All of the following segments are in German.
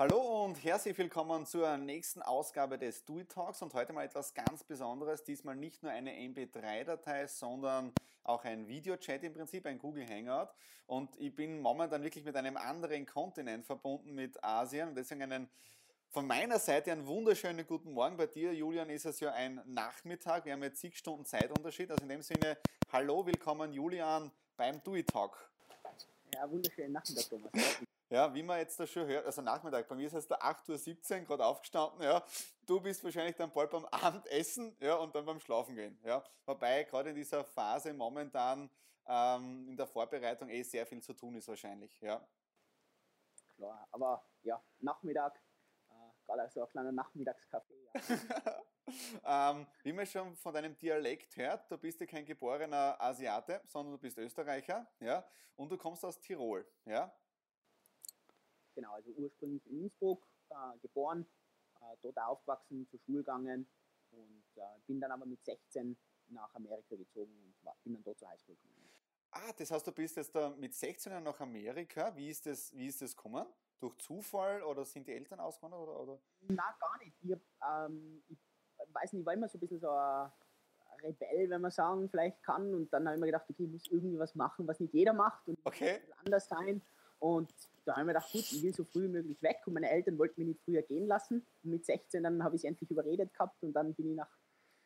Hallo und herzlich willkommen zur nächsten Ausgabe des It Talks und heute mal etwas ganz Besonderes. Diesmal nicht nur eine MP3-Datei, sondern auch ein Videochat im Prinzip, ein Google Hangout. Und ich bin momentan wirklich mit einem anderen Kontinent verbunden, mit Asien und deswegen einen von meiner Seite einen wunderschönen guten Morgen. Bei dir, Julian, ist es ja ein Nachmittag. Wir haben jetzt zig Stunden Zeitunterschied. Also in dem Sinne, hallo, willkommen, Julian, beim It Talk. Ja, wunderschönen Nachmittag, Thomas. Ja, wie man jetzt da schon hört, also Nachmittag, bei mir ist es da 8.17 Uhr, gerade aufgestanden, ja. Du bist wahrscheinlich dann bald beim Abendessen, ja, und dann beim Schlafen gehen, ja. Wobei gerade in dieser Phase momentan ähm, in der Vorbereitung eh sehr viel zu tun ist wahrscheinlich, ja. Klar, aber ja, Nachmittag, äh, gerade so ein kleiner Nachmittagskaffee, ja. ähm, wie man schon von deinem Dialekt hört, du bist ja kein geborener Asiate, sondern du bist Österreicher, ja, und du kommst aus Tirol, ja. Genau, also ursprünglich in Innsbruck äh, geboren, äh, dort aufgewachsen, zur Schule gegangen und äh, bin dann aber mit 16 nach Amerika gezogen und war, bin dann dort zur Highschool gekommen. Ah, das heißt, du bist jetzt da mit 16 nach Amerika. Wie ist das, wie ist das gekommen? Durch Zufall oder sind die Eltern ausgewandert? Oder, oder? Na, gar nicht. Ich, ähm, ich weiß nicht, ich war immer so ein bisschen so ein Rebell, wenn man sagen, vielleicht kann. Und dann habe ich mir gedacht, okay, ich muss irgendwie was machen, was nicht jeder macht und okay. anders sein. Und da habe ich mir gedacht, gut, ich will so früh wie möglich weg und meine Eltern wollten mich nicht früher gehen lassen. Und mit 16 dann habe ich es endlich überredet gehabt und dann bin ich nach,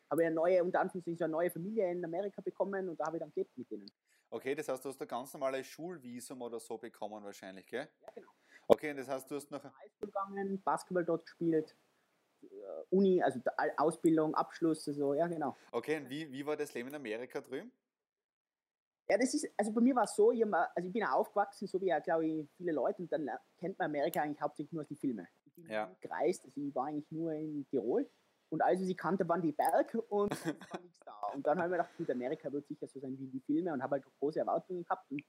habe ich eine neue, unter Anführungszeichen, so eine neue Familie in Amerika bekommen und da habe ich dann gelebt mit denen. Okay, das heißt, du hast ein ganz normales Schulvisum oder so bekommen wahrscheinlich, gell? Ja, genau. Okay, und das heißt, du hast noch... Highschool gegangen, Basketball dort gespielt, äh, Uni, also Ausbildung, Abschluss, also ja, genau. Okay, und wie, wie war das Leben in Amerika drüben? Ja, das ist, also bei mir war es so, ich, also ich bin aufgewachsen, so wie ja, glaube ich, viele Leute, und dann kennt man Amerika eigentlich hauptsächlich nur aus den Filmen. Ich bin ja. gereist, also ich war eigentlich nur in Tirol und also sie kannte, waren die Berge und war nichts da. Und dann habe ich mir gedacht, gut, Amerika wird sicher so sein wie die Filme und habe halt große Erwartungen gehabt und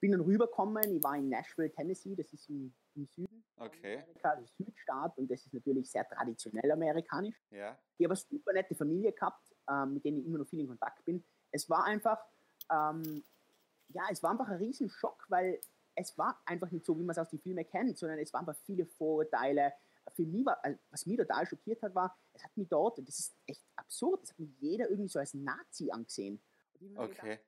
bin dann rübergekommen, ich war in Nashville, Tennessee, das ist im, im Süden okay. Amerika, das Südstaat und das ist natürlich sehr traditionell amerikanisch. Ja. Ich habe eine super nette Familie gehabt, ähm, mit denen ich immer noch viel in Kontakt bin. Es war einfach ähm, ja, es war einfach ein Riesenschock, weil es war einfach nicht so, wie man es aus den Filmen kennt, sondern es waren einfach viele Vorurteile. Für mich war, also was mich total schockiert hat, war, es hat mich dort, und das ist echt absurd, es hat mich jeder irgendwie so als Nazi angesehen. Okay. Gedacht,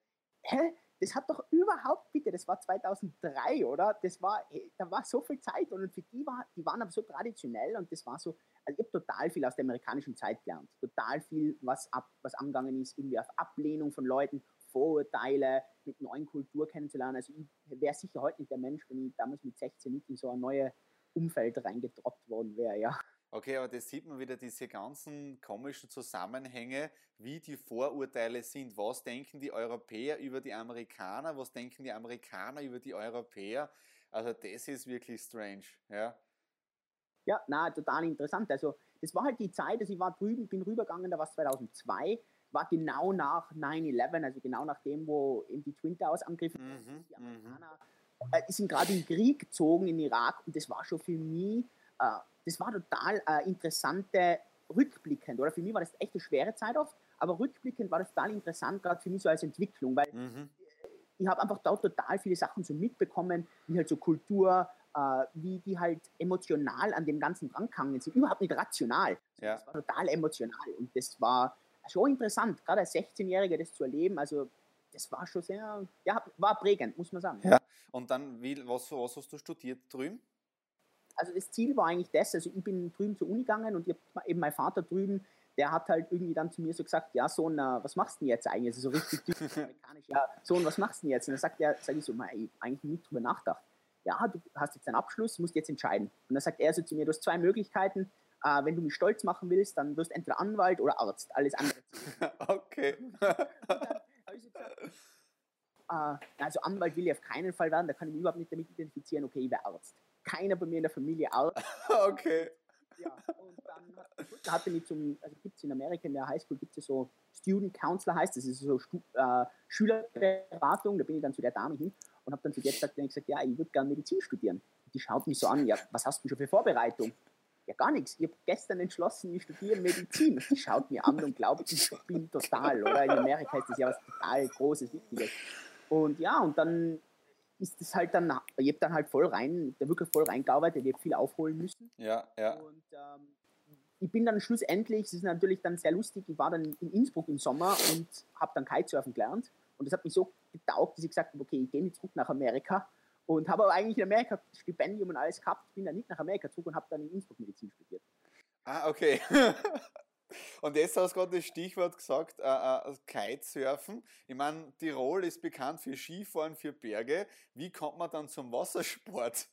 hä? Das hat doch überhaupt, bitte, das war 2003, oder? Das war, da war so viel Zeit und für die war, die waren aber so traditionell und das war so, also ich habe total viel aus der amerikanischen Zeit gelernt. Total viel, was, ab, was angegangen ist, irgendwie auf Ablehnung von Leuten, Vorurteile, mit neuen Kultur kennenzulernen. Also ich wäre sicher heute nicht der Mensch, wenn ich damals mit 16 nicht in so ein neues Umfeld reingedroppt worden wäre, ja. Okay, aber das sieht man wieder, diese ganzen komischen Zusammenhänge, wie die Vorurteile sind. Was denken die Europäer über die Amerikaner? Was denken die Amerikaner über die Europäer? Also das ist wirklich strange, ja. Ja, na, total interessant. Also das war halt die Zeit, also ich war drüben, bin rübergegangen, da war es 2002 war genau nach 9-11, also genau nach dem, wo eben die Twin Towers angriffen mhm, die Amerikaner äh, sind gerade in den Krieg gezogen in Irak und das war schon für mich, äh, das war total äh, interessante, rückblickend, oder für mich war das echt eine schwere Zeit oft, aber rückblickend war das total interessant, gerade für mich so als Entwicklung, weil mhm. ich habe einfach dort total viele Sachen so mitbekommen, wie halt so Kultur, äh, wie die halt emotional an dem Ganzen drangegangen sind, überhaupt nicht rational. Ja. Das war total emotional und das war schon interessant, gerade als 16-Jähriger das zu erleben. Also das war schon sehr, ja, war prägend, muss man sagen. Ja. Und dann, wie, was, was hast du studiert drüben? Also das Ziel war eigentlich das, also ich bin drüben zur Uni gegangen und ich eben mein Vater drüben, der hat halt irgendwie dann zu mir so gesagt, ja Sohn, was machst du denn jetzt eigentlich? Also so richtig typisch amerikanisch, ja Sohn, was machst du denn jetzt? Und dann sagt er, sage ich so, ich eigentlich nicht drüber nachgedacht. Ja, du hast jetzt einen Abschluss, musst jetzt entscheiden. Und dann sagt er so zu mir, du hast zwei Möglichkeiten, äh, wenn du mich stolz machen willst, dann wirst du entweder Anwalt oder Arzt. Alles andere. okay. äh, also Anwalt will ich auf keinen Fall werden, da kann ich mich überhaupt nicht damit identifizieren, okay, ich wäre Arzt. Keiner bei mir in der Familie Arzt. okay. Ja, und dann hat, hatte mich zum, also gibt es in Amerika in der Highschool gibt es so Student Counselor heißt, das ist so Stu äh, Schülerberatung, da bin ich dann zu der Dame hin und habe dann zu der gesagt, gesagt, ja, ich würde gerne Medizin studieren. Die schaut mich so an, ja, was hast du schon für Vorbereitung? Ja, gar nichts. Ich habe gestern entschlossen, ich studiere Medizin. Die schaut mir an und glaubt, ich bin total, oder? In Amerika ist das ja was total Großes, Wichtiges. Und ja, und dann ist das halt dann, ich habe dann halt voll rein, da wirklich voll reingearbeitet, ich habe viel aufholen müssen. Ja, ja. Und ähm, ich bin dann schlussendlich, es ist natürlich dann sehr lustig, ich war dann in Innsbruck im Sommer und habe dann Kitesurfen gelernt. Und das hat mich so getaugt, dass ich gesagt habe, okay, ich gehe nicht zurück nach Amerika. Und habe aber eigentlich in Amerika Stipendium und alles gehabt, bin dann nicht nach Amerika zurück und habe dann in Innsbruck Medizin studiert. Ah, okay. Und jetzt hast du gerade das Stichwort gesagt, äh, äh, Kitesurfen. Ich meine, Tirol ist bekannt für Skifahren, für Berge. Wie kommt man dann zum Wassersport?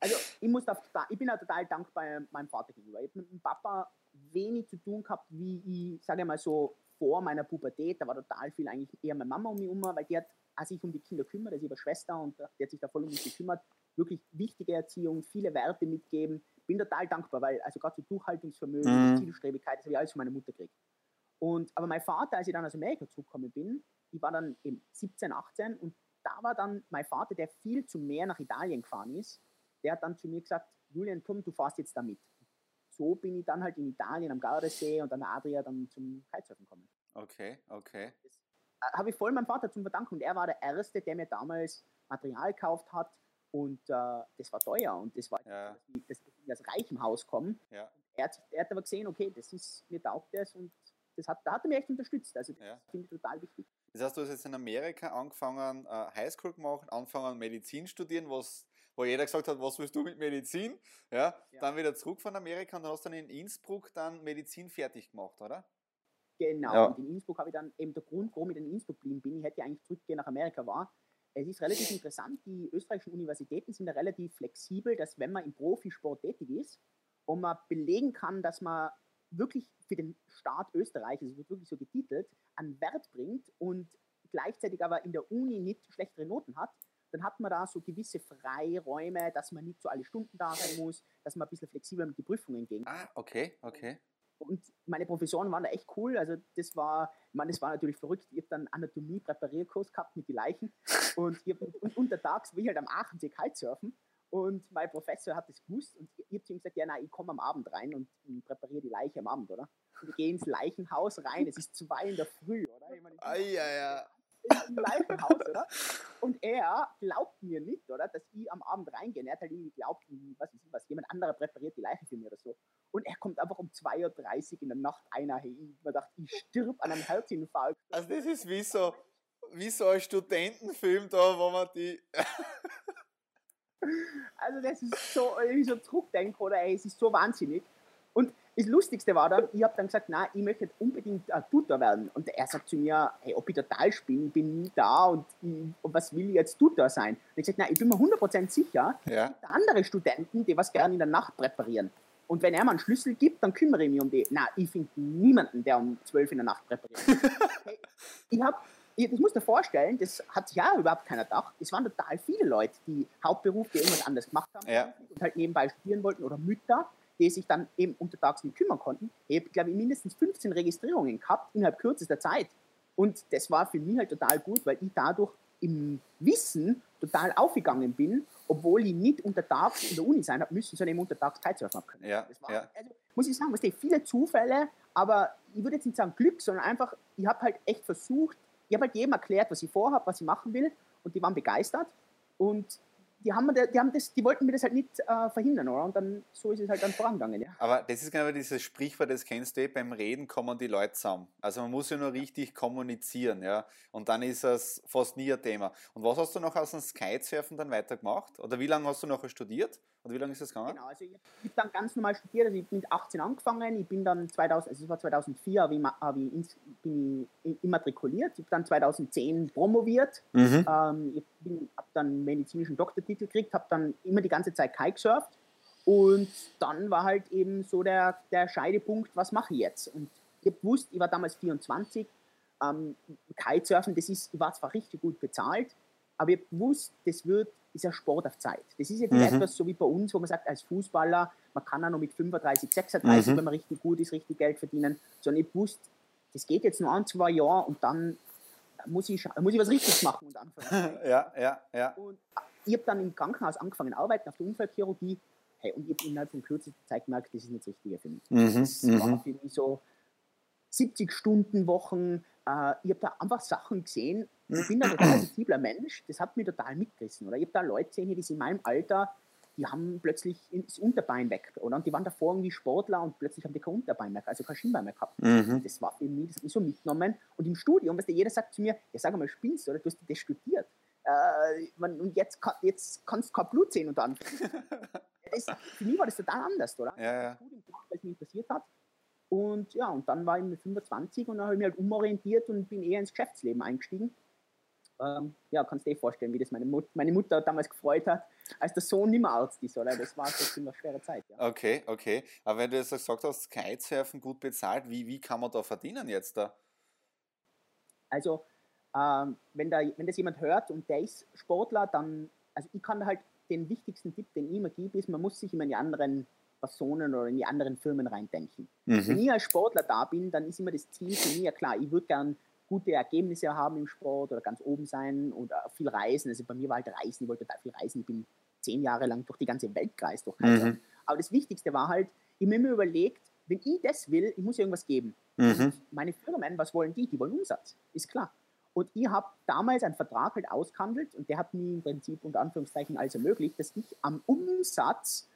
Also ich, muss da, ich bin auch total dankbar meinem Vater gegenüber. Ich habe mit dem Papa wenig zu tun gehabt, wie ich, sage mal so, vor meiner Pubertät. Da war total viel eigentlich eher meine Mama um mich herum, weil die hat sich um die Kinder kümmert, also habe Schwester und die hat sich da voll um mich gekümmert. Wirklich wichtige Erziehung, viele Werte mitgeben bin total dankbar, weil also gerade so Durchhaltungsvermögen, mhm. Zielstrebigkeit, das habe ich alles von meiner Mutter gekriegt. Und, aber mein Vater, als ich dann aus Amerika zurückgekommen bin, ich war dann eben 17, 18 und da war dann mein Vater, der viel zu mehr nach Italien gefahren ist, der hat dann zu mir gesagt, Julian, komm, du fährst jetzt damit. So bin ich dann halt in Italien am Gardasee und an der Adria dann zum Kitesurfen gekommen. Okay, okay. Das habe ich voll meinem Vater zum Verdanken und er war der Erste, der mir damals Material gekauft hat, und äh, das war teuer und das war, ja. dass ich aus reichem Haus komme. Ja. Er, hat, er hat aber gesehen, okay, das ist, mir taugt das und das hat, da hat er mich echt unterstützt. Also das ja. finde ich total wichtig. Das heißt, du hast jetzt in Amerika angefangen, äh, Highschool gemacht, angefangen Medizin studieren, was, wo jeder gesagt hat, was willst du mit Medizin? Ja, ja. Dann wieder zurück von Amerika und dann hast du dann in Innsbruck dann Medizin fertig gemacht, oder? Genau, ja. und in Innsbruck habe ich dann eben der Grund, warum ich in Innsbruck geblieben bin, ich hätte ja eigentlich zurückgehen nach Amerika war, es ist relativ interessant, die österreichischen Universitäten sind da relativ flexibel, dass wenn man im Profisport tätig ist und man belegen kann, dass man wirklich für den Staat Österreich, es wird wirklich so getitelt, einen Wert bringt und gleichzeitig aber in der Uni nicht schlechtere Noten hat, dann hat man da so gewisse Freiräume, dass man nicht so alle Stunden da sein muss, dass man ein bisschen flexibler mit den Prüfungen kann. Ah, okay, okay. Und meine Professoren waren da echt cool. Also das war, ich meine, das war natürlich verrückt. Ich habe dann Anatomie-Präparierkurs gehabt mit den Leichen. Und, ich hab, und untertags will ich halt am Aachensee Kitesurfen. Und mein Professor hat das gewusst und ich habe zu ihm gesagt, ja, nein, ich komme am Abend rein und präpariere die Leiche am Abend, oder? Und ich gehe ins Leichenhaus rein, es ist zwei in der Früh, oder? Ich meine, ah, ja, ja. Im Leichenhaus, oder? Und er glaubt mir nicht, oder, dass ich am Abend reingehe. Er hat halt irgendwie geglaubt, was ist was, jemand anderer präpariert die Leiche für mich oder so. Und er kommt einfach um 2.30 Uhr in der Nacht einer hin. Man dachte, ich stirb an einem Herzinfarkt. Also das ist wie so, wie so ein Studentenfilm da, wo man die... also das ist so, ich so zurückdenke, oder ey, es ist so wahnsinnig. Und das Lustigste war dann, ich habe dann gesagt, na, ich möchte unbedingt ein Tutor werden. Und er sagt zu mir, hey, ob ich total bin, ich bin nie da und, und was will ich jetzt Tutor sein? Und ich gesagt, na, ich bin mir 100% sicher, ja. andere Studenten, die was gerne in der Nacht präparieren. Und wenn er mir einen Schlüssel gibt, dann kümmere ich mich um die. Na, ich finde niemanden, der um 12 in der Nacht präpariert. hey, ich habe das musst du dir vorstellen, das hat sich ja überhaupt keiner gedacht. Es waren total viele Leute, die Hauptberuf, die irgendwas anderes gemacht haben ja. und halt nebenbei studieren wollten oder Mütter, die sich dann eben untertags nicht kümmern konnten. Ich habe, glaube ich, mindestens 15 Registrierungen gehabt innerhalb kürzester Zeit. Und das war für mich halt total gut, weil ich dadurch im Wissen total aufgegangen bin, obwohl ich nicht untertags in der Uni sein habe müssen, sondern eben untertags Kitesurfen haben können. Ja, war, ja. Also, muss ich sagen, es viele Zufälle, aber ich würde jetzt nicht sagen Glück, sondern einfach, ich habe halt echt versucht, ich habe halt jedem erklärt, was ich vorhabe, was ich machen will und die waren begeistert und die, haben, die, haben das, die wollten mir das halt nicht äh, verhindern, oder? Und dann so ist es halt dann vorangegangen, ja. Aber das ist genau dieses Sprichwort, das kennst du eh, beim Reden kommen die Leute zusammen. Also man muss ja nur richtig kommunizieren, ja. Und dann ist es fast nie ein Thema. Und was hast du noch aus dem Skysurfen dann weitergemacht? Oder wie lange hast du noch studiert? Oder wie lange ist das gegangen? Genau, also ich habe dann ganz normal studiert, also ich bin mit 18 angefangen, ich bin dann 2000, also es war 2004, habe ich, hab ich ins, bin ich immatrikuliert, ich habe dann 2010 promoviert, mhm. ähm, ich habe dann medizinischen Doktortitel gekriegt, habe dann immer die ganze Zeit Kitesurft und dann war halt eben so der, der Scheidepunkt, was mache ich jetzt? Und ich habe gewusst, ich war damals 24, ähm, Kitesurfen, das ist, ich war zwar richtig gut bezahlt, aber ich habe gewusst, das wird ist ja Sport auf Zeit. Das ist jetzt nicht mhm. etwas so wie bei uns, wo man sagt, als Fußballer, man kann auch noch mit 35, 36, mhm. wenn man richtig gut ist, richtig Geld verdienen, sondern ich wusste, das geht jetzt nur ein, zwei Jahre und dann muss ich, muss ich was Richtiges machen. Und anfangen. ja, ja, ja. Und ich habe dann im Krankenhaus angefangen arbeiten, auf der Unfallchirurgie. Hey, und ich habe innerhalb von kürzester Zeit gemerkt, das ist nicht das Richtige für mich. Mhm. Das war mhm. für mich so 70 Stunden Wochen, äh, ich habe da einfach Sachen gesehen. Ich bin ein total sensibler Mensch, das hat mich total mitgerissen. Oder ich habe da Leute gesehen, die sind in meinem Alter, die haben plötzlich das Unterbein weg. Oder? Und die waren davor irgendwie Sportler und plötzlich haben die kein Unterbein mehr, also kein Schienbein mehr gehabt. Mhm. Das war für mich, das hat mich so mitgenommen. Und im Studium, weißt du, jeder sagt zu mir, ja sag mal, spinnst du, oder? Du hast das studiert. Äh, man, und jetzt, jetzt kannst du kein Blut sehen und dann. das, für mich war das total anders, oder? Ja, ja. Studium gemacht, weil es mich interessiert hat. Und ja, und dann war ich mit 25 und dann habe ich mich halt umorientiert und bin eher ins Geschäftsleben eingestiegen. Ähm, ja, kannst du dir vorstellen, wie das meine, Mut meine Mutter damals gefreut hat, als der Sohn nicht mehr Arzt ist, oder? Das war schon eine schwere Zeit. Ja. Okay, okay. Aber wenn du jetzt gesagt hast, Kitesurfen gut bezahlt, wie, wie kann man da verdienen jetzt da? Also, ähm, wenn, da, wenn das jemand hört und der ist Sportler, dann, also ich kann halt den wichtigsten Tipp, den ich immer gebe, ist, man muss sich immer in die anderen Personen oder in die anderen Firmen reindenken. Mhm. Wenn ich als Sportler da bin, dann ist immer das Ziel für mich, ja klar, ich würde gern gute Ergebnisse haben im Sport oder ganz oben sein oder viel reisen. Also bei mir war halt Reisen, ich wollte total viel reisen. Ich bin zehn Jahre lang durch die ganze Welt gereist. Durch mhm. Aber das Wichtigste war halt, ich habe mir immer überlegt, wenn ich das will, ich muss irgendwas geben. Mhm. Meine Firmen, was wollen die? Die wollen Umsatz, ist klar. Und ich habe damals einen Vertrag halt ausgehandelt und der hat mir im Prinzip unter Anführungszeichen alles ermöglicht, dass ich am Umsatz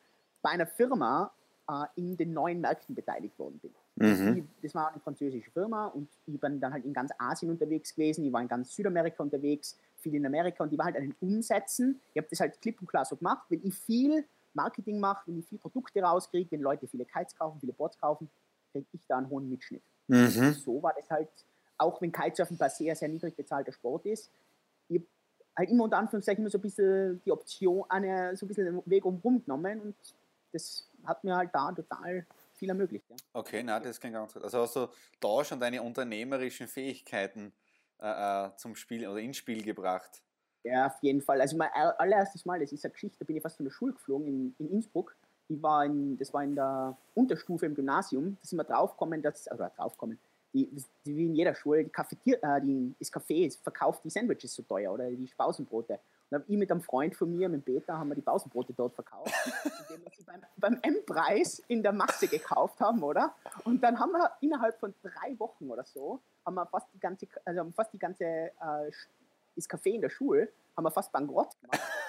bei einer Firma äh, in den neuen Märkten beteiligt worden bin. Mhm. Das war eine französische Firma und ich bin dann halt in ganz Asien unterwegs gewesen, ich war in ganz Südamerika unterwegs, viel in Amerika und die war halt an den Umsätzen. Ich habe das halt klipp und klar so gemacht. Wenn ich viel Marketing mache, wenn ich viele Produkte rauskriege, wenn Leute viele Kites kaufen, viele Boards kaufen, kriege ich da einen hohen Mitschnitt. Mhm. So war das halt, auch wenn Kitesurfen per sehr, sehr niedrig bezahlter Sport ist, ich habe halt immer unter Anführungszeichen immer so ein bisschen die Option, eine, so ein bisschen den Weg umrum genommen und das hat mir halt da total viel ermöglicht. Ja. Okay, na, das klingt ganz gut. Also hast du da schon deine unternehmerischen Fähigkeiten äh, äh, zum Spiel oder ins Spiel gebracht? Ja, auf jeden Fall. Also mein allererstes Mal, das ist eine Geschichte, da bin ich fast von der Schule geflogen in, in Innsbruck. Ich war in, das war in der Unterstufe im Gymnasium. Da sind wir draufgekommen, dass, oder draufgekommen, die, die, wie in jeder Schule, die Cafetier, äh, die, das Café verkauft die Sandwiches so teuer oder die Pausenbrote. Habe ich mit einem Freund von mir, mit Peter, haben wir die Pausenbrote dort verkauft, indem wir sie beim, M-Preis in der Masse gekauft haben, oder? Und dann haben wir innerhalb von drei Wochen oder so, haben wir fast die ganze, also fast die ganze, äh, das Café in der Schule, haben wir fast bankrott gemacht.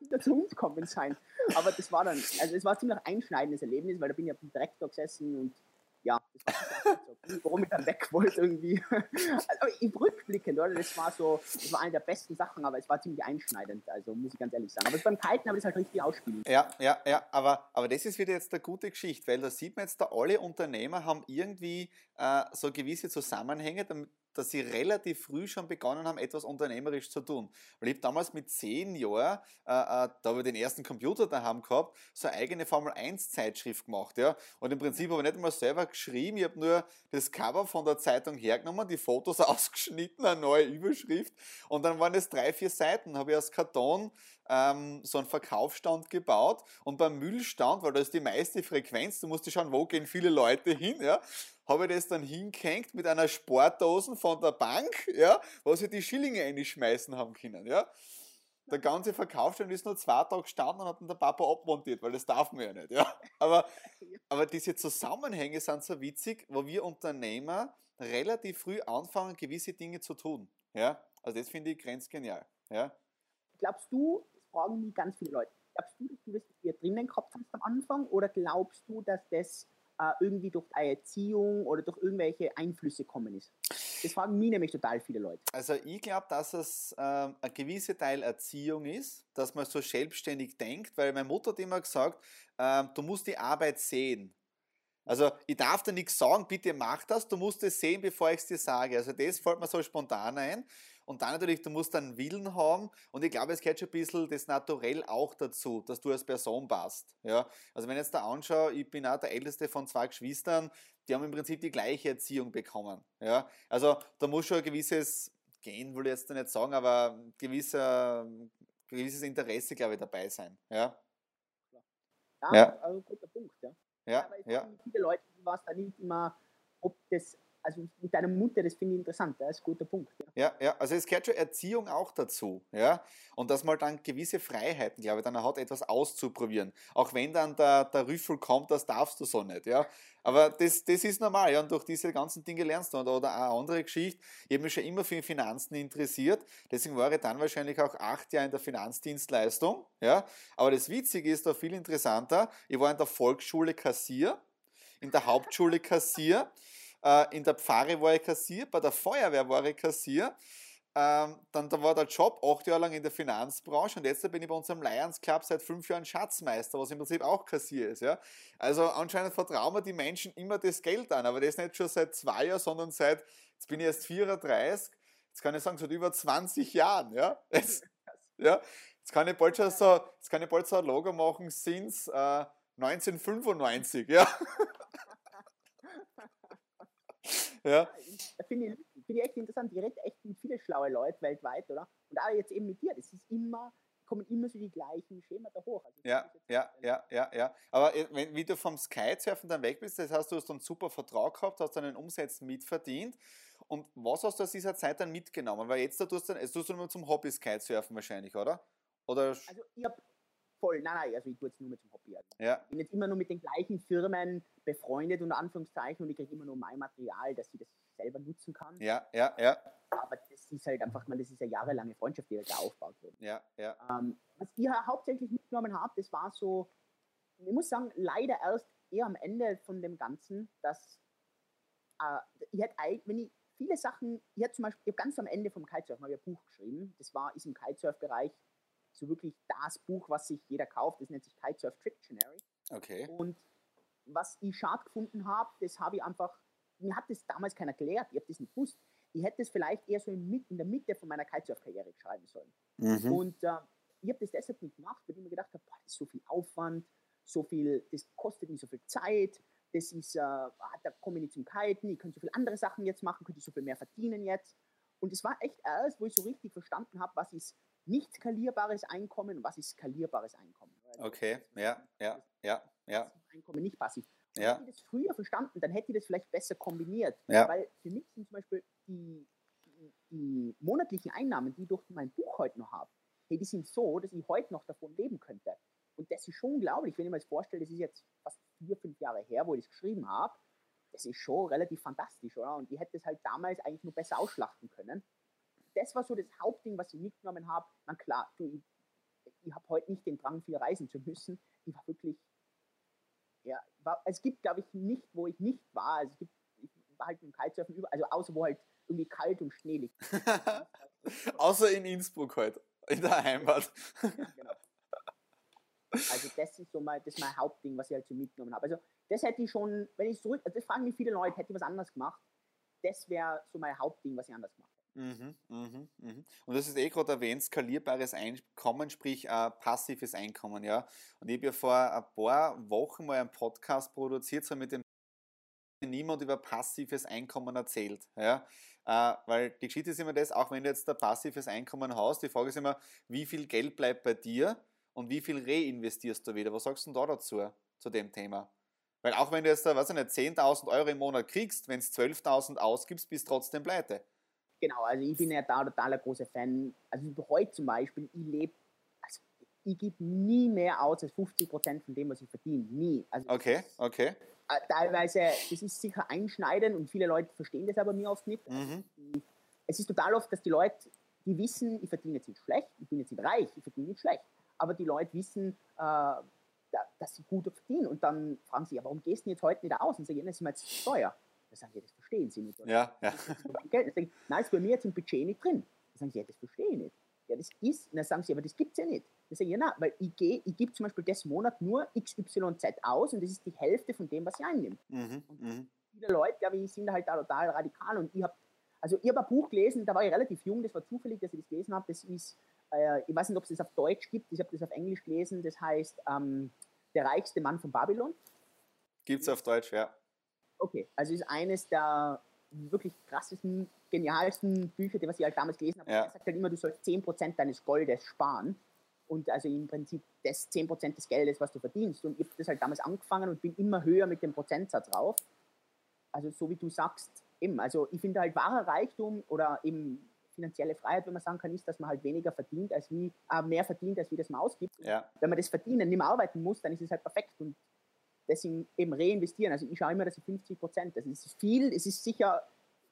wieder zu uns kommen sein. Aber das war dann, also es war ein ziemlich einschneidendes Erlebnis, weil da bin ich auf dem Direktor gesessen und ja, so, warum ich dann weg wollte irgendwie. Also im Rückblickend, oder? Das war so, das war eine der besten Sachen, aber es war ziemlich einschneidend, also muss ich ganz ehrlich sagen. Aber beim Kiten habe ich das halt richtig ausspielen. Ja, ja, ja, aber, aber das ist wieder jetzt eine gute Geschichte, weil da sieht man jetzt, da alle Unternehmer haben irgendwie äh, so gewisse Zusammenhänge, damit dass sie relativ früh schon begonnen haben, etwas unternehmerisch zu tun. Weil ich habe damals mit zehn Jahren, äh, äh, da ich den ersten Computer daheim gehabt, so eine eigene Formel 1 Zeitschrift gemacht. Ja? Und im Prinzip habe ich nicht mal selber geschrieben, ich habe nur das Cover von der Zeitung hergenommen, die Fotos ausgeschnitten, eine neue Überschrift und dann waren es drei, vier Seiten, habe ich aus Karton ähm, so einen Verkaufsstand gebaut und beim Müllstand, weil da ist die meiste Frequenz, du musst schauen, wo gehen viele Leute hin, ja, habe ich das dann hingehängt mit einer Sportdosen von der Bank, ja, wo sie die Schillinge einschmeißen haben können, ja. Der ganze Verkaufsstand ist nur zwei Tage gestanden und hat dann der Papa abmontiert, weil das darf man ja nicht, ja. Aber, aber diese Zusammenhänge sind so witzig, wo wir Unternehmer relativ früh anfangen, gewisse Dinge zu tun, ja. Also das finde ich grenzgenial, ja. Glaubst du, fragen mich ganz viele Leute. Glaubst du, dass du das hier drinnen gehabt hast am Anfang oder glaubst du, dass das äh, irgendwie durch Erziehung oder durch irgendwelche Einflüsse kommen ist? Das fragen mich nämlich total viele Leute. Also ich glaube, dass es ähm, ein gewisser Teil Erziehung ist, dass man so selbstständig denkt, weil meine Mutter hat immer gesagt, ähm, du musst die Arbeit sehen. Also ich darf dir nichts sagen, bitte mach das, du musst es sehen, bevor ich es dir sage. Also das fällt mir so spontan ein. Und dann natürlich, du musst einen Willen haben und ich glaube, es gehört schon ein bisschen das Naturell auch dazu, dass du als Person passt. Ja? Also wenn ich jetzt da anschaue, ich bin auch der älteste von zwei Geschwistern, die haben im Prinzip die gleiche Erziehung bekommen. Ja? Also da muss schon ein gewisses Gehen, will ich jetzt nicht sagen, aber ein gewisser, gewisses Interesse, glaube ich, dabei sein. Ja, ja, ja. also ein guter Punkt. Ja. Ja, ja. Viele Leute, die was da nicht immer, ob das also mit deiner Mutter, das finde ich interessant, das ist ein guter Punkt. Ja. ja, ja, also es gehört schon Erziehung auch dazu, ja, und dass man dann gewisse Freiheiten, glaube ich, dann hat, etwas auszuprobieren. Auch wenn dann der, der Rüffel kommt, das darfst du so nicht, ja. Aber das, das ist normal, ja, und durch diese ganzen Dinge lernst du. Oder, oder eine andere Geschichte, ich habe mich schon immer für Finanzen interessiert, deswegen war ich dann wahrscheinlich auch acht Jahre in der Finanzdienstleistung, ja. Aber das Witzige ist da viel interessanter, ich war in der Volksschule Kassier, in der Hauptschule Kassier, in der Pfarre war ich Kassier, bei der Feuerwehr war ich Kassier. Ähm, dann da war der Job acht Jahre lang in der Finanzbranche und jetzt bin ich bei unserem Lions Club seit fünf Jahren Schatzmeister, was im Prinzip auch Kassier ist. Ja? Also anscheinend vertrauen mir die Menschen immer das Geld an, aber das nicht schon seit zwei Jahren, sondern seit, jetzt bin ich erst 34, jetzt kann ich sagen, seit über 20 Jahren. Ja? Jetzt, ja? jetzt kann ich bald schon so, jetzt kann ich bald so ein Logo machen, since äh, 1995. Ja? ja. Finde ich, find ich echt interessant. Ich rede echt mit vielen schlauen Leuten weltweit, oder? Und auch jetzt eben mit dir. Das ist immer, kommen immer so die gleichen Schemata hoch. Also ja, ja, ja, ja, ja. Aber äh, wenn, wie du vom Skysurfen dann weg bist, das heißt, du hast einen super Vertrag gehabt, hast deinen Umsatz mitverdient. Und was hast du aus dieser Zeit dann mitgenommen? Weil jetzt da tust du, jetzt tust du nur zum Hobby Skysurfen wahrscheinlich, oder? oder? Also ich habe voll, nein, nein, also ich tue jetzt nur mit zum Hobby. Also ja. Ich bin jetzt immer nur mit den gleichen Firmen befreundet, unter Anführungszeichen, und ich kriege immer nur mein Material, dass ich das selber nutzen kann. Ja, ja, ja. Aber das ist halt einfach, man, das ist eine jahrelange Freundschaft, die halt da aufgebaut wurde. Ja, ja. Ähm, was ich hauptsächlich mitgenommen habe, das war so, ich muss sagen, leider erst eher am Ende von dem Ganzen, dass äh, ich hätte wenn ich viele Sachen, ich hätte zum Beispiel, ich ganz am Ende vom Kitesurfen habe ich ein Buch geschrieben, das war, ist im Kitesurf-Bereich so wirklich das Buch, was sich jeder kauft. Das nennt sich Kitesurf Dictionary. Okay. Und was ich schade gefunden habe, das habe ich einfach, mir hat das damals keiner erklärt, ich habe das nicht gewusst. Ich hätte es vielleicht eher so in, in der Mitte von meiner Kitesurf-Karriere schreiben sollen. Mhm. Und äh, ich habe das deshalb nicht gemacht, weil ich mir gedacht habe, boah, das ist so viel Aufwand, so viel, das kostet nicht so viel Zeit, das ist, äh, ah, da komme ich nicht zum Kiten, ich könnte so viele andere Sachen jetzt machen, könnte ich so viel mehr verdienen jetzt. Und es war echt erst, wo ich so richtig verstanden habe, was ist nicht skalierbares Einkommen, was ist skalierbares Einkommen. Okay, ja, ja, ja, ja. Einkommen nicht passiv. Ja. Hätte ich das früher verstanden, dann hätte ich das vielleicht besser kombiniert. Ja. Weil für mich sind zum Beispiel die, die, die monatlichen Einnahmen, die ich durch mein Buch heute noch habe, hey, die sind so, dass ich heute noch davon leben könnte. Und das ist schon unglaublich, wenn ich mir das vorstelle, das ist jetzt fast vier, fünf Jahre her, wo ich es geschrieben habe. Das ist schon relativ fantastisch, oder? Und ich hätte es halt damals eigentlich nur besser ausschlachten können das war so das Hauptding, was ich mitgenommen habe. Na klar, du, ich, ich habe heute nicht den Drang, viel reisen zu müssen. Ich war wirklich, ja, war, es gibt, glaube ich, nicht, wo ich nicht war. Also es gibt, ich war halt im Kitesurfen über, also außer wo halt irgendwie kalt und schneelig. außer in Innsbruck heute, in der Heimat. ja, genau. Also das ist so mein, das mein Hauptding, was ich halt so mitgenommen habe. Also das hätte ich schon, wenn ich zurück, also das fragen mich viele Leute, hätte ich was anderes gemacht. Das wäre so mein Hauptding, was ich anders mache. Mhm, mhm, mhm. Und das ist eh gerade erwähnt, skalierbares Einkommen, sprich äh, passives Einkommen, ja. Und ich habe ja vor ein paar Wochen mal einen Podcast produziert, so mit dem niemand über passives Einkommen erzählt, ja. Äh, weil die Geschichte ist immer das, auch wenn du jetzt ein passives Einkommen hast, die Frage ist immer, wie viel Geld bleibt bei dir und wie viel reinvestierst du wieder? Was sagst du da dazu, zu dem Thema? Weil auch wenn du jetzt, weiß ich nicht, 10.000 Euro im Monat kriegst, wenn du 12.000 ausgibst, bist du trotzdem pleite. Genau, also ich bin ja da total ein großer Fan. Also heute zum Beispiel, ich lebe, also ich gebe nie mehr aus als 50 Prozent von dem, was ich verdiene. Nie. Also okay, okay. Äh, teilweise, das ist sicher einschneidend und viele Leute verstehen das aber mir oft nicht. Mhm. Es ist total oft, dass die Leute, die wissen, ich verdiene jetzt nicht schlecht, ich bin jetzt nicht reich, ich verdiene nicht schlecht. Aber die Leute wissen, äh, dass sie gut verdienen. Und dann fragen sie, ja, warum gehst du jetzt heute nicht aus? Und sagen, ja, das ist mir jetzt steuer. Da sagen sie, das verstehen sie nicht. Oder? Ja, ja. Geld. Sagen, nein, ist bei mir jetzt im Budget nicht drin. Da sagen sie, ja, das verstehe ich nicht. Ja, das ist, und dann sagen sie, aber das gibt es ja nicht. Da sagen ja, nein, weil ich gehe, ich gebe zum Beispiel das Monat nur XYZ aus und das ist die Hälfte von dem, was ich einnehme. Mhm, mhm. Viele Leute, glaube ich, sind halt da total radikal und ich habe also ich habe ein Buch gelesen, da war ich relativ jung, das war zufällig, dass ich das gelesen habe. Das ist, äh, ich weiß nicht, ob es das auf Deutsch gibt, ich habe das auf Englisch gelesen, das heißt ähm, Der reichste Mann von Babylon. Gibt es auf Deutsch, ja. Okay, also ist eines der wirklich krassesten, genialsten Bücher, die was ich halt damals gelesen habe. Ja. Er sagt halt immer, du sollst 10% deines Goldes sparen. Und also im Prinzip das 10% des Geldes, was du verdienst. Und ich habe das halt damals angefangen und bin immer höher mit dem Prozentsatz drauf. Also so wie du sagst, eben, also ich finde halt wahrer Reichtum oder eben finanzielle Freiheit, wenn man sagen kann, ist, dass man halt weniger verdient, als wie, äh, mehr verdient, als wie das man ausgibt. Ja. Wenn man das verdienen, nicht mehr arbeiten muss, dann ist es halt perfekt und deswegen eben reinvestieren. Also ich schaue immer, dass ich 50 Prozent, das ist viel, es ist sicher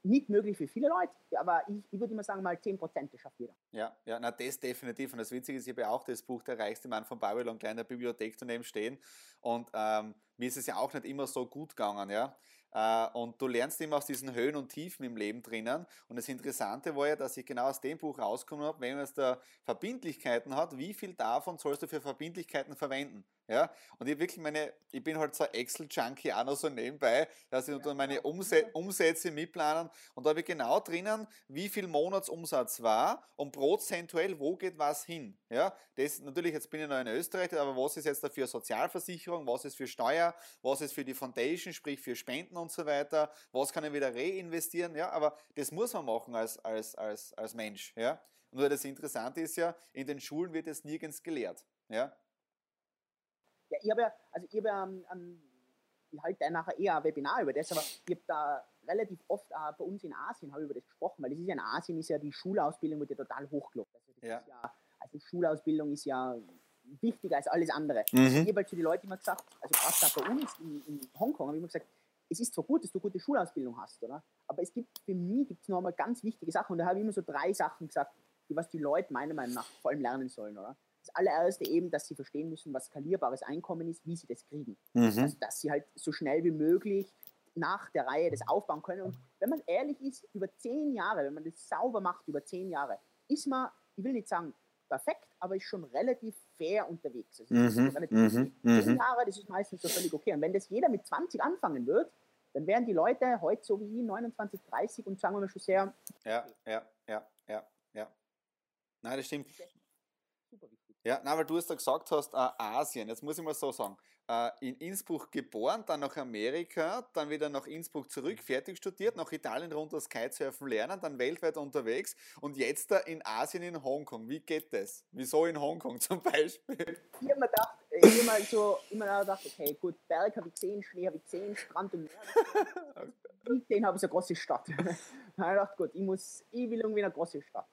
nicht möglich für viele Leute, aber ich, ich würde immer sagen, mal 10 Prozent, das schafft jeder. Ja, ja, na das definitiv. Und das Witzige ist, ich habe ja auch das Buch Der reichste Mann von Babylon gleich in der Bibliothek daneben stehen. Und ähm, mir ist es ja auch nicht immer so gut gegangen, ja. Äh, und du lernst immer aus diesen Höhen und Tiefen im Leben drinnen. Und das Interessante war ja, dass ich genau aus dem Buch rausgekommen habe, wenn man es da Verbindlichkeiten hat, wie viel davon sollst du für Verbindlichkeiten verwenden? Ja, und ich wirklich meine, ich bin halt so ein Excel-Junkie auch noch so nebenbei, dass ich ja, meine Umse Umsätze mitplanen und da habe ich genau drinnen, wie viel Monatsumsatz war und prozentuell, wo geht was hin. Ja, das natürlich, jetzt bin ich noch in Österreich, aber was ist jetzt dafür Sozialversicherung, was ist für Steuer, was ist für die Foundation, sprich für Spenden und so weiter, was kann ich wieder reinvestieren, ja, aber das muss man machen als, als, als, als Mensch, ja. Und nur das Interessante ist ja, in den Schulen wird es nirgends gelehrt, ja. Ja, ich habe ja, also ich habe ja, um, um, ich halte nachher eher ein Webinar über das, aber ich habe da relativ oft uh, bei uns in Asien habe ich über das gesprochen, weil das ist ja in Asien ist ja die Schulausbildung wird ja total hochgelobt. Also, ja. ja, also Schulausbildung ist ja wichtiger als alles andere. Mhm. Ich habe halt zu den Leuten immer gesagt, also gerade da bei uns in, in Hongkong, habe ich immer gesagt, es ist zwar gut, dass du gute Schulausbildung hast, oder? Aber es gibt für mich gibt's noch einmal ganz wichtige Sachen und da habe ich immer so drei Sachen gesagt, die was die Leute meiner Meinung nach vor allem lernen sollen, oder? Das allererste eben, dass sie verstehen müssen, was skalierbares Einkommen ist, wie sie das kriegen. Mhm. Also, dass sie halt so schnell wie möglich nach der Reihe das aufbauen können. Und wenn man ehrlich ist, über zehn Jahre, wenn man das sauber macht, über zehn Jahre, ist man, ich will nicht sagen perfekt, aber ist schon relativ fair unterwegs. Also mhm. relativ mhm. Zehn mhm. Jahre, das ist meistens so völlig okay. Und wenn das jeder mit 20 anfangen wird, dann wären die Leute heute so wie 29, 30 und sagen wir mal schon sehr. Ja, ja, ja, ja, ja. Nein, das stimmt. Super wichtig. Ja, na, weil du es da gesagt hast, äh, Asien. Jetzt muss ich mal so sagen. Äh, in Innsbruck geboren, dann nach Amerika, dann wieder nach Innsbruck zurück, fertig studiert, nach Italien runter das Kitesurfen lernen, dann weltweit unterwegs und jetzt da in Asien, in Hongkong. Wie geht das? Wieso in Hongkong zum Beispiel? Ich habe mir gedacht, ich habe mir so immer gedacht, okay, gut, Berg habe ich gesehen, Schnee habe ich gesehen, Strand und Meer. Den habe ich so eine große Stadt. dann habe ich gedacht, gut, ich, muss, ich will irgendwie eine große Stadt.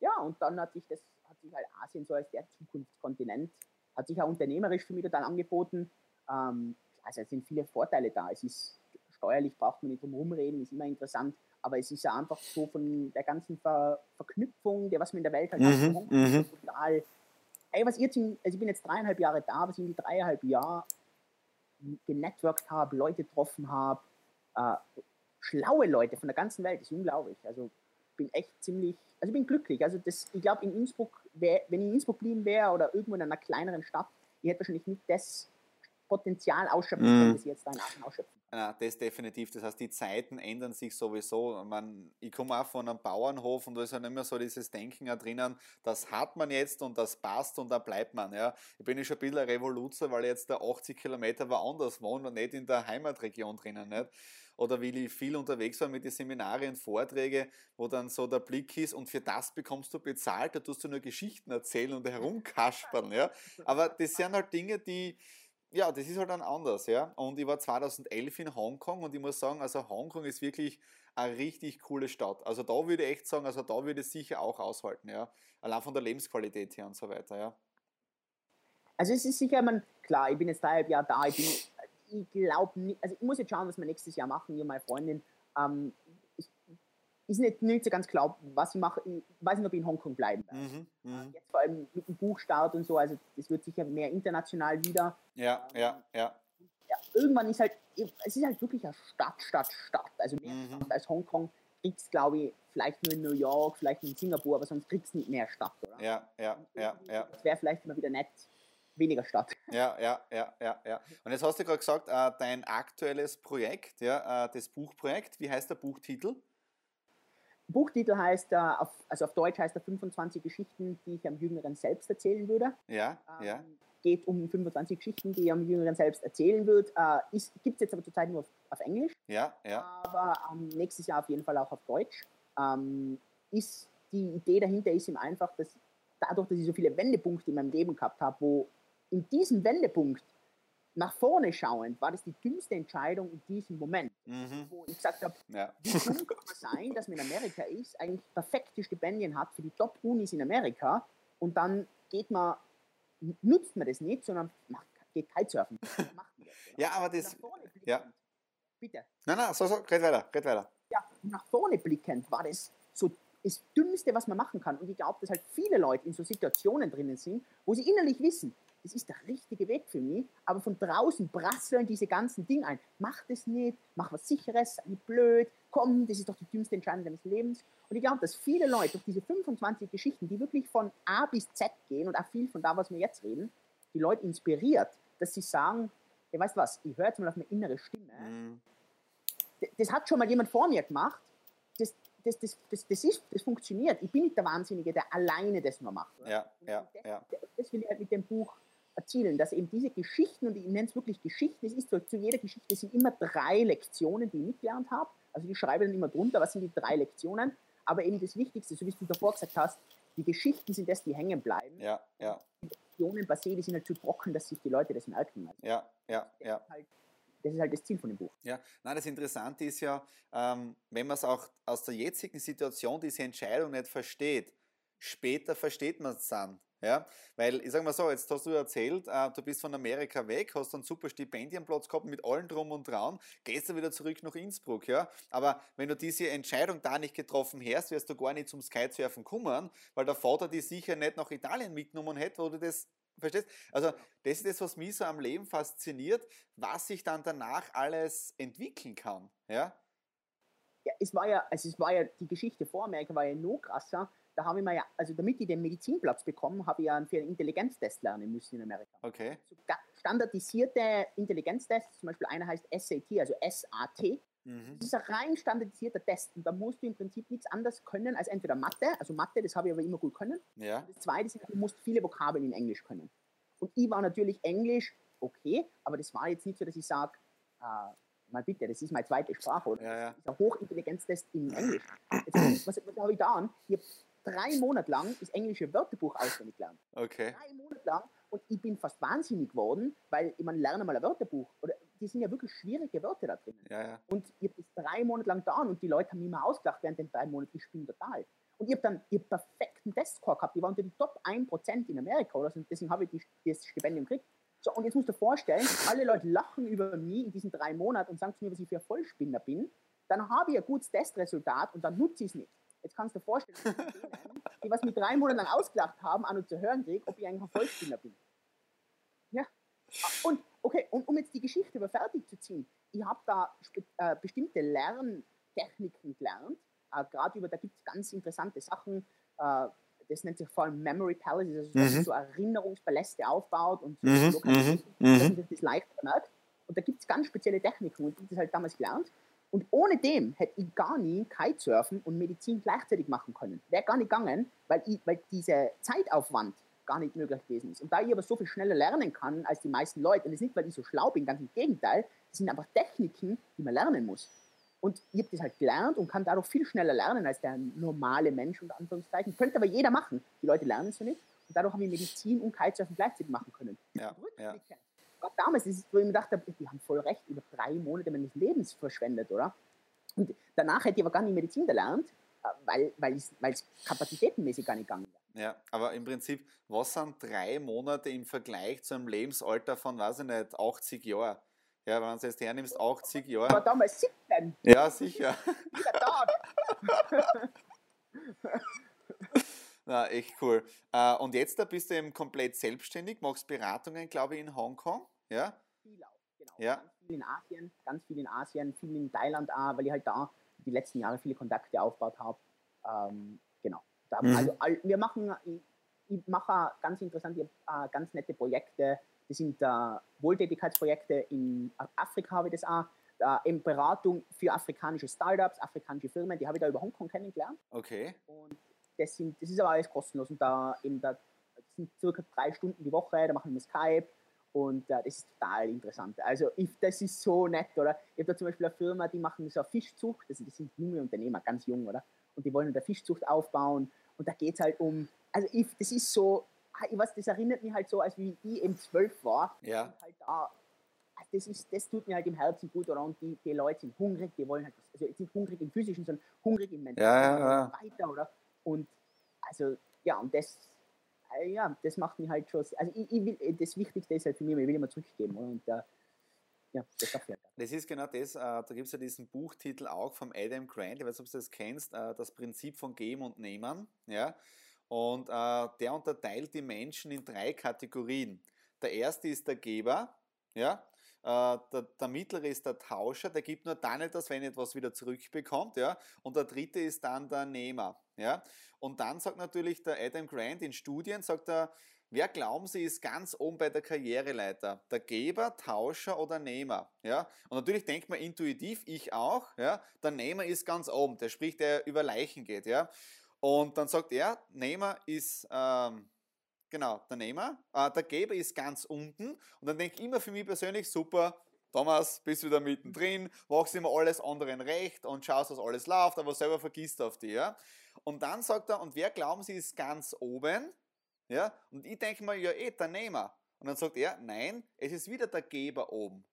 Ja, und dann hat sich das hat sich halt Asien so als der Zukunftskontinent, hat sich auch unternehmerisch für mich total angeboten. Ähm, also es sind viele Vorteile da. Es ist steuerlich, braucht man nicht drum rumreden, ist immer interessant, aber es ist ja einfach so von der ganzen Ver Verknüpfung, der was man in der Welt halt mhm, hat, mhm. total. Ey, was ihr, also ich bin jetzt dreieinhalb Jahre da, was ich in die dreieinhalb Jahre genetworked habe, Leute getroffen habe, äh, schlaue Leute von der ganzen Welt, ist unglaublich. Also bin echt ziemlich, also ich bin glücklich. Also das, ich glaube in Innsbruck, wär, wenn ich in Innsbruck blieben wäre oder irgendwo in einer kleineren Stadt, ich hätte wahrscheinlich nicht das Potenzial ausschöpfen können, mm. das ich jetzt da in Aachen ausschöpfen ja, das definitiv. Das heißt, die Zeiten ändern sich sowieso. Man, ich komme auch von einem Bauernhof und da ist halt immer so dieses Denken da drinnen, das hat man jetzt und das passt und da bleibt man. Ja. Ich bin ja schon ein bisschen ein Revoluzer, weil ich jetzt da 80 Kilometer woanders wohne und nicht in der Heimatregion drinnen. Nicht? Oder weil ich viel unterwegs war mit den Seminarien, Vorträge, wo dann so der Blick ist und für das bekommst du bezahlt, da tust du nur Geschichten erzählen und herumkaspern. Ja. Aber das sind halt Dinge, die ja, das ist halt dann anders, ja. Und ich war 2011 in Hongkong und ich muss sagen, also Hongkong ist wirklich eine richtig coole Stadt. Also da würde ich echt sagen, also da würde ich sicher auch aushalten, ja. Allein von der Lebensqualität her und so weiter, ja. Also es ist sicher, man, klar, ich bin jetzt dreieinhalb Jahre da, ich bin, ich glaube nicht, also ich muss jetzt schauen, was wir nächstes Jahr machen, ich und meine Freundin. Ähm, ist nicht, nicht so ganz klar, was ich mache. Ich weiß nicht, ob ich in Hongkong bleiben werde. Mhm, mh. Äh, jetzt vor allem mit dem Buchstart und so, also das wird sicher mehr international wieder. Ja, ähm, ja, ja, ja. Irgendwann ist halt, es ist halt wirklich eine Stadt, Stadt, Stadt. Also mehr mhm. Stadt als Hongkong kriegst, glaube ich, vielleicht nur in New York, vielleicht in Singapur, aber sonst kriegst du nicht mehr Stadt, oder? Ja, ja, ja, ja. Das wäre vielleicht immer wieder nett, weniger Stadt. Ja, ja, ja, ja, ja. Und jetzt hast du gerade gesagt, äh, dein aktuelles Projekt, ja, äh, das Buchprojekt, wie heißt der Buchtitel? Buchtitel heißt, äh, auf, also auf Deutsch heißt er 25 Geschichten, die ich am Jüngeren selbst erzählen würde. Ja, ähm, ja. Geht um 25 Geschichten, die ich am Jüngeren selbst erzählen würde. Äh, Gibt es jetzt aber zurzeit nur auf, auf, Englisch. Ja, ja. Aber ähm, nächstes Jahr auf jeden Fall auch auf Deutsch. Ähm, ist, die Idee dahinter ist ihm einfach, dass dadurch, dass ich so viele Wendepunkte in meinem Leben gehabt habe, wo in diesem Wendepunkt nach vorne schauend war das die dümmste Entscheidung in diesem Moment, Mhm. wo ich gesagt habe, Ja. wie dumm kann man sein, dass man in Amerika ist, eigentlich perfekte Stipendien hat für die Top-Unis in Amerika und dann geht man, nutzt man das nicht, sondern macht, geht Kitesurfen. Macht das, ja, aber das. nach vorne blickend, ja. bitte, Nein, nein, so, so, red weiter, red weiter. ja, nach vorne blickend war das so das Dümmste, was man machen kann. Und ich glaube, dass halt viele Leute in so Situationen drinnen sind, wo sie innerlich wissen, das ist der richtige Weg für mich, aber von draußen prasseln diese ganzen Dinge ein. Mach das nicht, mach was Sicheres, sei nicht blöd, komm, das ist doch die dümmste Entscheidung deines Lebens. Und ich glaube, dass viele Leute durch diese 25 Geschichten, die wirklich von A bis Z gehen und auch viel von da, was wir jetzt reden, die Leute inspiriert, dass sie sagen, ja, weißt was, ich höre jetzt mal auf meine innere Stimme, Mhm. Das hat schon mal jemand vor mir gemacht, das, das, das, das, das, ist, das funktioniert. Ich bin nicht der Wahnsinnige, der alleine das nur macht. Ja, ja, das, ja. das will ich halt mit dem Buch erzielen, dass eben diese Geschichten, und ich nenne es wirklich Geschichten, es ist so, zu jeder Geschichte sind immer drei Lektionen, die ich mitgelernt habe. Also ich schreibe dann immer drunter, was sind die drei Lektionen. Aber eben das Wichtigste, so wie du davor gesagt hast, die Geschichten sind das, die hängen bleiben. Ja, ja, Die Lektionen se, die sind halt zu trocken, dass sich die Leute das merken. Also ja, ja, das, ja. ist halt, das ist halt das Ziel von dem Buch. Ja, nein, das Interessante ist ja, ähm, wenn man es auch aus der jetzigen Situation, diese Entscheidung nicht versteht, später versteht man es dann. Ja, weil ich sage mal so, jetzt hast du erzählt, äh, du bist von Amerika weg, hast einen super Stipendienplatz gehabt mit allen drum und dran, gehst dann wieder zurück nach Innsbruck, ja. Aber wenn du diese Entscheidung da nicht getroffen hast, wärst du gar nicht zum Skysurfen kommen, weil der Vater die sicher nicht nach Italien mitgenommen hätte, wo du das Verstehst? Also, das ist das, was mich so am Leben fasziniert, was sich dann danach alles entwickeln kann. Ja? ja, es war ja, also es war ja, die Geschichte vor Amerika war ja noch krasser. Da habe ich mir ja, also damit ich den Medizinplatz bekomme, habe ich ja für einen Intelligenztest lernen müssen in Amerika. Okay. So standardisierte Intelligenztests, zum Beispiel einer heißt SAT, also SAT. Mhm. Das ist ein rein standardisierter Test und da musst du im Prinzip nichts anderes können als entweder Mathe, also Mathe, das habe ich aber immer gut können. Ja. Das zweite ist, du musst viele Vokabeln in Englisch können. Und ich war natürlich Englisch okay, aber das war jetzt nicht so, dass ich sage, äh, mal bitte, das ist meine zweite Sprache oder Ja, ja. das ist ein Hochintelligenztest in Englisch. Jetzt, was, was habe ich da an? Ich habe drei Monate lang das englische Wörterbuch auswendig gelernt. Okay. Drei Monate lang und ich bin fast wahnsinnig geworden, weil ich meine, lerne mal ein Wörterbuch. Oder die sind ja wirklich schwierige Wörter da drin. Ja, ja. Und ich habe das drei Monate lang da und die Leute haben mich immer ausgelacht während den drei Monaten. Ich bin total. Und ich habe dann hab perfekten Testscore gehabt. Ich war unter die Top 1% in Amerika. Oder so. Deswegen habe ich die, das Stipendium gekriegt. So, und jetzt musst du dir vorstellen, alle Leute lachen über mich in diesen drei Monaten und sagen zu mir, was ich für ein Vollspinner bin. Dann habe ich ein gutes Testresultat und dann nutze ich es nicht. Jetzt kannst du dir vorstellen, denen, die was mich drei Monate lang ausgelacht haben, an und zu hören kriege, ob ich eigentlich ein Vollspinner bin. Ja. Und okay, und um jetzt die Geschichte über fertig zu ziehen, ich habe da äh, bestimmte Lerntechniken gelernt. Äh, Gerade über, da gibt es ganz interessante Sachen. Äh, das nennt sich vor allem Memory Palaces, also Mhm. so Erinnerungspaläste aufbaut und so Mhm, Lokalitäten, mhm, mhm. man sich das leichter merkt. Und da gibt es ganz spezielle Techniken und ich habe das halt damals gelernt. Und ohne dem hätte ich gar nie Kitesurfen und Medizin gleichzeitig machen können. Wäre gar nicht gegangen, weil, ich, weil dieser Zeitaufwand gar nicht möglich gewesen ist. Und da ich aber so viel schneller lernen kann als die meisten Leute, und das ist nicht, weil ich so schlau bin, ganz im Gegenteil, das sind einfach Techniken, die man lernen muss. Und ich habe das halt gelernt und kann dadurch viel schneller lernen als der normale Mensch, unter Anführungszeichen. Könnte aber jeder machen. Die Leute lernen es so nicht. Und dadurch habe ich Medizin und Kitesurfen gleichzeitig machen können. Ja, ja. Gerade damals, ist, wo ich mir gedacht habe, die haben voll recht, über drei Monate meines Lebens verschwendet, oder? Und danach hätte ich aber gar nicht Medizin gelernt, äh, weil, es weil es kapazitätenmäßig gar nicht gegangen wäre. Ja, aber im Prinzip, was sind drei Monate im Vergleich zu einem Lebensalter von, weiß ich nicht, 80 Jahren? Ja, wenn du jetzt hernimmst, 80 Ich war Jahre. damals 17, Ja, sicher. jeder Tag. Na, echt cool. Äh, und jetzt da bist du eben komplett selbstständig, machst Beratungen, glaube ich, in Hongkong. Ja? viel auch, genau. Ja. Ganz viel in Asien, ganz viel in Asien, viel in Thailand auch, weil ich halt da die letzten Jahre viele Kontakte aufgebaut habe. Ähm, genau. Da, Mhm. Also wir machen, ich, ich mache ganz interessante, äh, ganz nette Projekte. Das sind äh, Wohltätigkeitsprojekte in Afrika habe ich das auch. Äh, eben Beratung für afrikanische Startups, afrikanische Firmen, die habe ich da über Hongkong kennengelernt. Okay. Und das, sind, das ist aber alles kostenlos. Und da eben da das sind circa drei Stunden die Woche, da machen wir Skype und äh, das ist total interessant. Also ich, das ist so nett, oder? Ich habe da zum Beispiel eine Firma, die machen so eine Fischzucht, das, das sind junge Unternehmer, ganz jung, oder? Und die wollen eine Fischzucht aufbauen und da geht es halt um, also ich, das ist so, ah, ich weiß, das erinnert mich halt so, als wie ich eben zwölf war Ja. halt da das, ist, das tut mir halt im Herzen gut, oder? Und die, die Leute sind hungrig, die wollen halt, also jetzt nicht hungrig im physischen, sondern hungrig im mentalen Ja, ja, ja. weiter, oder? Und also, ja, und das, äh, ja, das macht mich halt schon, also ich, ich will, das Wichtigste ist halt für mich, ich will immer zurückgeben? Und äh, ja, das dafür. Das ist genau das, äh, da gibt es ja diesen Buchtitel auch vom Adam Grant, ich weiß nicht, ob du das kennst, äh, das Prinzip von Geben und Nehmen. Ja? Und äh, der unterteilt die Menschen in drei Kategorien. Der erste ist der Geber, ja? Äh, der, der mittlere ist der Tauscher, der gibt nur dann etwas, wenn er etwas wieder zurückbekommt, ja. Und der dritte ist dann der Nehmer, ja. Und dann sagt natürlich der Adam Grant in Studien, sagt er, wer glauben Sie ist ganz oben bei der Karriereleiter? Der Geber, Tauscher oder Nehmer, ja. Und natürlich denkt man intuitiv, ich auch, ja. Der Nehmer ist ganz oben, der spricht, der über Leichen geht, ja. Und dann sagt er, Nehmer ist ähm, Genau, der Nehmer. Äh, der Geber ist ganz unten. Und dann denke ich immer für mich persönlich, super, Thomas, bist wieder mittendrin, machst immer alles anderen recht und schaust, dass alles läuft, aber selber vergisst auf dich. Ja? Und dann sagt er, und wer glauben Sie ist ganz oben? Ja? Und ich denke mir, ja, eh, der Nehmer. Und dann sagt er, nein, es ist wieder der Geber oben.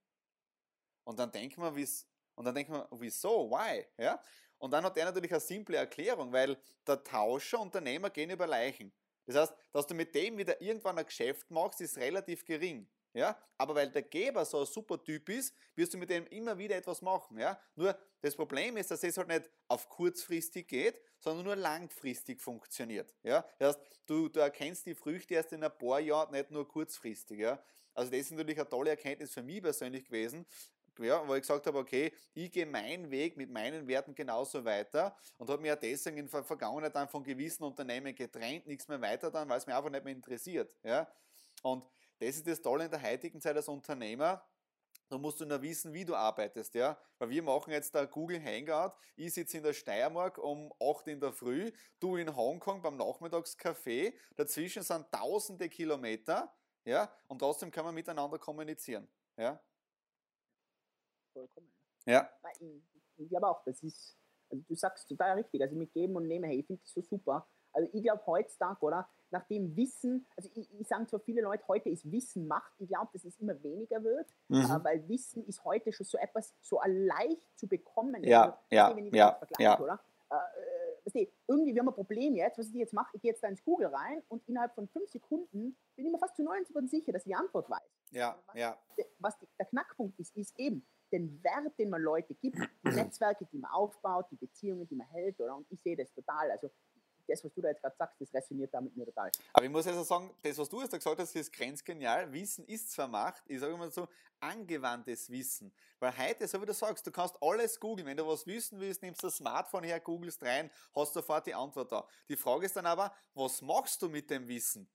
Und dann denkt man, und dann denkt man, wieso, why? Ja? Und dann hat er natürlich eine simple Erklärung, weil der Tauscher und der Nehmer gehen über Leichen. Das heißt, dass du mit dem wieder irgendwann ein Geschäft machst, ist relativ gering. Ja? Aber weil der Geber so ein super Typ ist, wirst du mit dem immer wieder etwas machen. Ja? Nur das Problem ist, dass es halt nicht auf kurzfristig geht, sondern nur langfristig funktioniert. Ja? Das heißt, du, du erkennst die Früchte erst in ein paar Jahren, nicht nur kurzfristig. Ja? Also das ist natürlich eine tolle Erkenntnis für mich persönlich gewesen, ja, wo ich gesagt habe, okay, ich gehe meinen Weg mit meinen Werten genauso weiter und habe mich ja deswegen in der Vergangenheit dann von gewissen Unternehmen getrennt, nichts mehr weiter dann, weil es mich einfach nicht mehr interessiert. Ja? Und das ist das Tolle in der heutigen Zeit als Unternehmer, da musst du nur wissen, wie du arbeitest, ja. Weil wir machen jetzt da Google Hangout. Ich sitze in der Steiermark um 8 in der Früh, du in Hongkong beim Nachmittagscafé. Dazwischen sind tausende Kilometer, ja. Und trotzdem kann man miteinander kommunizieren, ja vollkommen. Ja. Ich, ich glaube auch, das ist, also du sagst total richtig, also mit Geben und Nehmen, hey, ich finde das so super. Also ich glaube heutzutage, oder, nach dem Wissen, also ich, ich sage zwar viele Leute, heute ist Wissen Macht, ich glaube, dass es immer weniger wird, mhm. äh, weil Wissen ist heute schon so etwas so leicht zu bekommen. Ja, also, ja, wenn ich ja, ja. Oder? Äh, äh, irgendwie, wir haben ein Problem jetzt, was ich jetzt mache, ich gehe jetzt da ins Google rein und innerhalb von fünf Sekunden bin ich mir fast zu 90% sicher, dass ich die Antwort weiß. Ja, was, ja. Was die, der Knackpunkt ist, ist eben, den Wert, den man Leute gibt, die Netzwerke, die man aufbaut, die Beziehungen, die man hält, oder? Und ich sehe das total. Also das, was du da jetzt gerade sagst, das resoniert da mit mir total. Aber ich muss also sagen, das, was du jetzt da gesagt hast, ist grenzgenial. Wissen ist zwar Macht, ich sage immer so, angewandtes Wissen. Weil heute, so wie du sagst, du kannst alles googeln. Wenn du was wissen willst, nimmst du das Smartphone her, googelst rein, hast sofort die Antwort da. Die Frage ist dann aber, was machst du mit dem Wissen?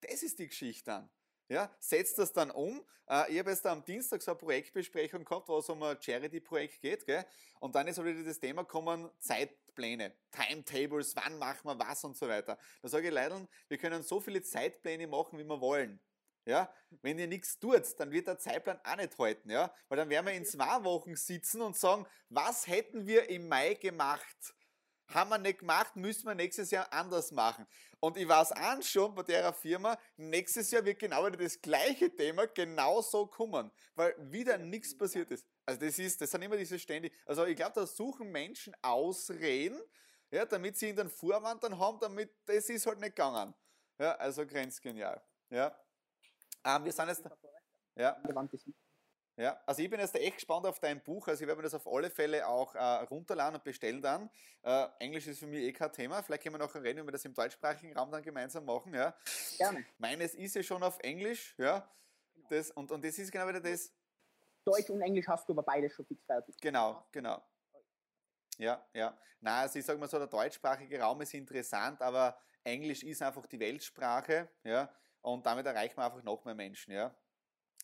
Das ist die Geschichte dann. Ja, setzt das dann um. Äh, ich habe jetzt am Dienstag so eine Projektbesprechung gehabt, wo es um ein Charity-Projekt geht. Gell? Und dann ist wieder das Thema gekommen, Zeitpläne, Timetables, wann machen wir was und so weiter. Da sage ich leider, wir können so viele Zeitpläne machen, wie wir wollen. Ja, wenn ihr nichts tut, dann wird der Zeitplan auch nicht halten, ja, weil dann werden wir in zwei Wochen sitzen und sagen, was hätten wir im Mai gemacht? Haben wir nicht gemacht, müssen wir nächstes Jahr anders machen. Und ich weiß auch schon bei der Firma, nächstes Jahr wird genau wieder das gleiche Thema genauso kommen, weil wieder nichts passiert ist. Also das ist, das sind immer diese ständig, also ich glaube, da suchen Menschen Ausreden, ja, damit sie ihn dann Vorwand dann haben, damit, das ist halt nicht gegangen. Ja, also grenzgenial. Ja. Ähm, wir sind jetzt, ja. Ja, also ich bin jetzt echt gespannt auf dein Buch. Also ich werde mir das auf alle Fälle auch äh, runterladen und bestellen dann. Äh, Englisch ist für mich eh kein Thema. Vielleicht können wir noch reden, wenn wir das im deutschsprachigen Raum dann gemeinsam machen. Ja. Gerne. Meines ist ja schon auf Englisch, ja. Genau. Das, und, und das ist genau wieder das. Deutsch und Englisch hast du aber beides schon fix fertig. Genau, genau. Ja, ja. Na, also ich sage mal so, der deutschsprachige Raum ist interessant, aber Englisch ist einfach die Weltsprache, ja. Und damit erreicht man einfach noch mehr Menschen, ja.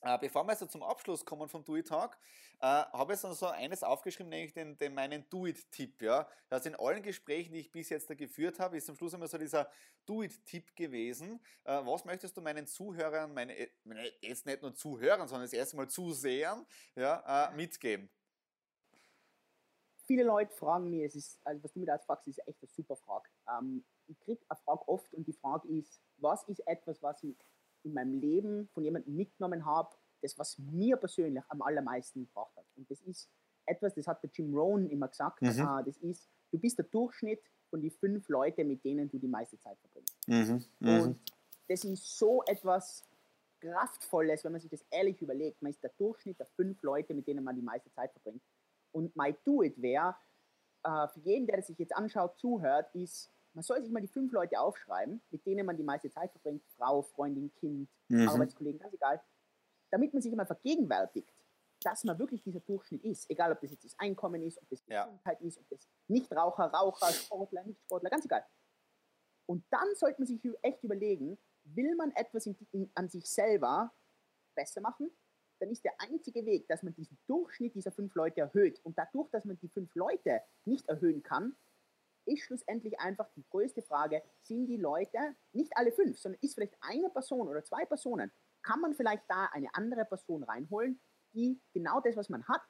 Äh, bevor wir also zum Abschluss kommen vom Do It Talk, äh, habe ich so also eines aufgeschrieben, nämlich den, den meinen Do It Tipp. Ja? Also in allen Gesprächen, die ich bis jetzt da geführt habe, ist am Schluss immer so dieser Do It Tipp gewesen. Äh, was möchtest du meinen Zuhörern, äh, meine, jetzt nicht nur Zuhörern, sondern das erste Mal Zusehern, ja, äh, mitgeben? Viele Leute fragen mich, es ist, also was du mir da fragst, ist echt eine super Frage. Ähm, ich kriege eine Frage oft und die Frage ist, was ist etwas, was ich in meinem Leben von jemandem mitgenommen habe, das, was mir persönlich am allermeisten gebracht hat. Und das ist etwas, das hat der Jim Rohn immer gesagt, mhm. uh, das ist, du bist der Durchschnitt von den fünf Leuten, mit denen du die meiste Zeit verbringst. Mhm. Mhm. Und das ist so etwas Kraftvolles, wenn man sich das ehrlich überlegt. Man ist der Durchschnitt der fünf Leute, mit denen man die meiste Zeit verbringt. Und My Do It wäre, uh, für jeden, der sich jetzt anschaut, zuhört, ist, man soll sich mal die fünf Leute aufschreiben, mit denen man die meiste Zeit verbringt, Frau, Freundin, Kind, mhm. Arbeitskollegen, ganz egal, damit man sich einmal vergegenwärtigt, dass man wirklich dieser Durchschnitt ist. Egal, ob das jetzt das Einkommen ist, ob das ja. Gesundheit ist, ob das Nichtraucher, Raucher, Sportler, Nichtsportler, ganz egal. Und dann sollte man sich echt überlegen, will man etwas in, in, an sich selber besser machen, dann ist der einzige Weg, dass man diesen Durchschnitt dieser fünf Leute erhöht. Und dadurch, dass man die fünf Leute nicht erhöhen kann, ist schlussendlich einfach die größte Frage, sind die Leute, nicht alle fünf, sondern ist vielleicht eine Person oder zwei Personen, kann man vielleicht da eine andere Person reinholen, die genau das, was man hat,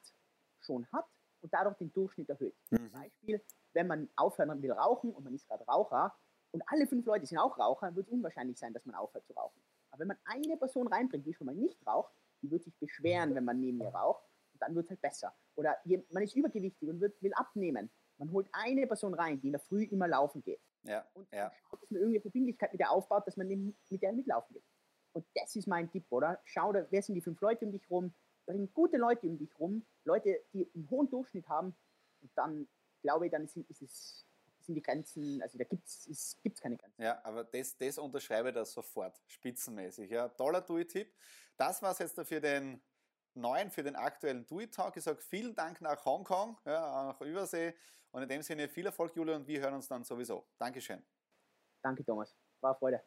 schon hat und dadurch den Durchschnitt erhöht. Mhm. Zum Beispiel, wenn man aufhören will rauchen und man ist gerade Raucher und alle fünf Leute sind auch Raucher, wird es unwahrscheinlich sein, dass man aufhört zu rauchen. Aber wenn man eine Person reinbringt, die schon mal nicht raucht, die wird sich beschweren, wenn man neben ihr raucht und dann wird es halt besser. Oder man ist übergewichtig und wird, will abnehmen man holt eine Person rein, die in der Früh immer laufen geht. Ja, und ja. schaut, dass man irgendeine Verbindlichkeit mit der aufbaut, dass man mit der mitlaufen geht. Und das ist mein Tipp, oder? Schau, wer sind die fünf Leute um dich rum? Bring gute Leute um dich rum, Leute, die einen hohen Durchschnitt haben. Und dann, glaube ich, dann ist, ist es, sind die Grenzen, also da gibt es keine Grenzen. Ja, aber das, das unterschreibe ich da sofort, spitzenmäßig. Ja, toller Dui-Tipp. Das war es jetzt für den neuen, für den aktuellen Dui-Talk. Ich sage vielen Dank nach Hongkong, ja, nach Übersee. Und in dem Sinne viel Erfolg, Julia, und wir hören uns dann sowieso. Dankeschön. Danke, Thomas. War Freude.